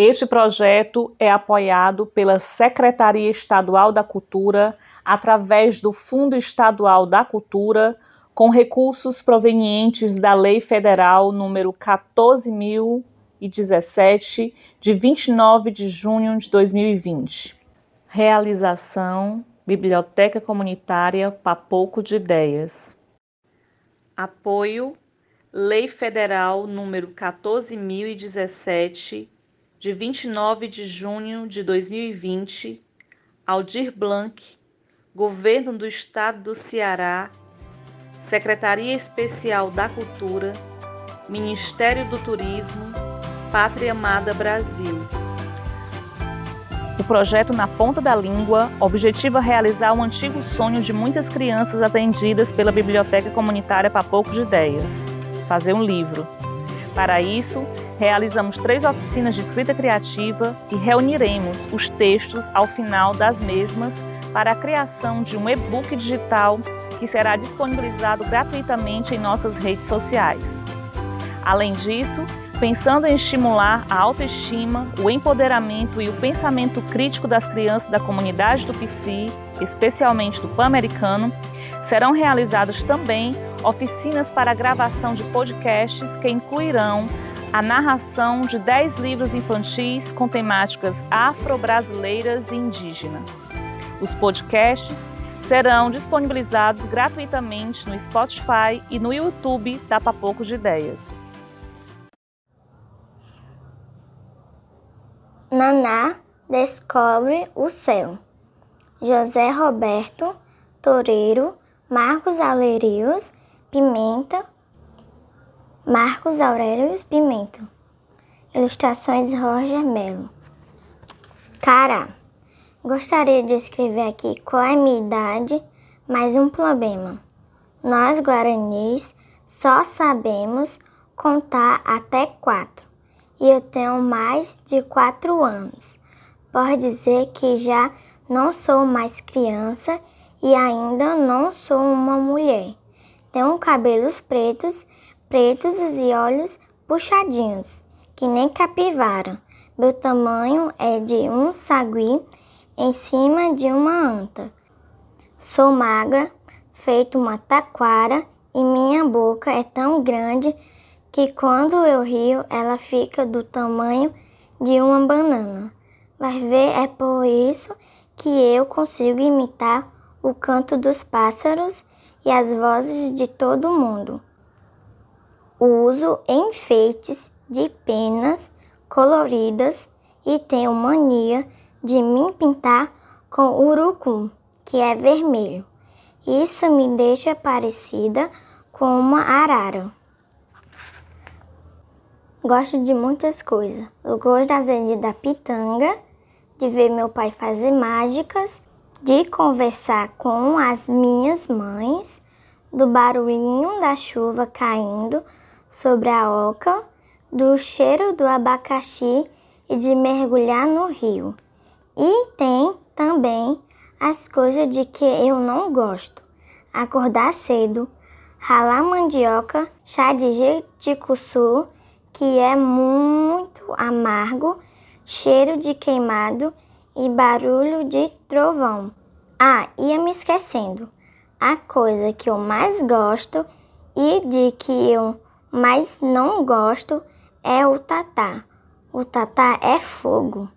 Este projeto é apoiado pela Secretaria Estadual da Cultura através do Fundo Estadual da Cultura, com recursos provenientes da Lei Federal número 14017 de 29 de junho de 2020. Realização Biblioteca Comunitária Papoco de Ideias. Apoio Lei Federal número 14017 de 29 de junho de 2020, Aldir Blanc, Governo do Estado do Ceará, Secretaria Especial da Cultura, Ministério do Turismo, Pátria Amada Brasil. O projeto Na Ponta da Língua objetiva realizar um antigo sonho de muitas crianças atendidas pela Biblioteca Comunitária Papoco de Ideias, fazer um livro. Para isso, realizamos três oficinas de escrita criativa e reuniremos os textos ao final das mesmas para a criação de um e-book digital que será disponibilizado gratuitamente em nossas redes sociais. Além disso, pensando em estimular a autoestima, o empoderamento e o pensamento crítico das crianças da comunidade do PC, especialmente do Pan-Americano, serão realizadas também oficinas para a gravação de podcasts que incluirão a narração de 10 livros infantis com temáticas afro-brasileiras e indígenas. Os podcasts serão disponibilizados gratuitamente no Spotify e no YouTube da Papoco de Ideias. Naná descobre o céu. José Roberto Toreiro, Marcos Aurelius Pimenta, Marcos Aurelius Pimenta. Ilustrações Roger Melo. Cara, gostaria de escrever aqui qual é minha idade, mas um problema. Nós guaranis só sabemos contar até quatro e eu tenho mais de quatro anos. Pode dizer que já não sou mais criança e ainda não sou uma mulher. Tenho cabelos pretos pretos e olhos puxadinhos, que nem capivara. Meu tamanho é de um sagui em cima de uma anta. Sou magra, feito uma taquara, e minha boca é tão grande que quando eu rio ela fica do tamanho de uma banana. Vai ver, é por isso que eu consigo imitar o canto dos pássaros e as vozes de todo mundo uso enfeites de penas coloridas e tenho mania de me pintar com urucum, que é vermelho. Isso me deixa parecida com uma arara. Gosto de muitas coisas. Eu gosto das redes da pitanga, de ver meu pai fazer mágicas, de conversar com as minhas mães, do barulhinho da chuva caindo sobre a oca, do cheiro do abacaxi e de mergulhar no rio. E tem também as coisas de que eu não gosto: acordar cedo, ralar mandioca, chá de jeticuçu, que é muito amargo, cheiro de queimado e barulho de trovão. Ah, ia me esquecendo. A coisa que eu mais gosto e de que eu mas não gosto é o tatá. O tatá é fogo.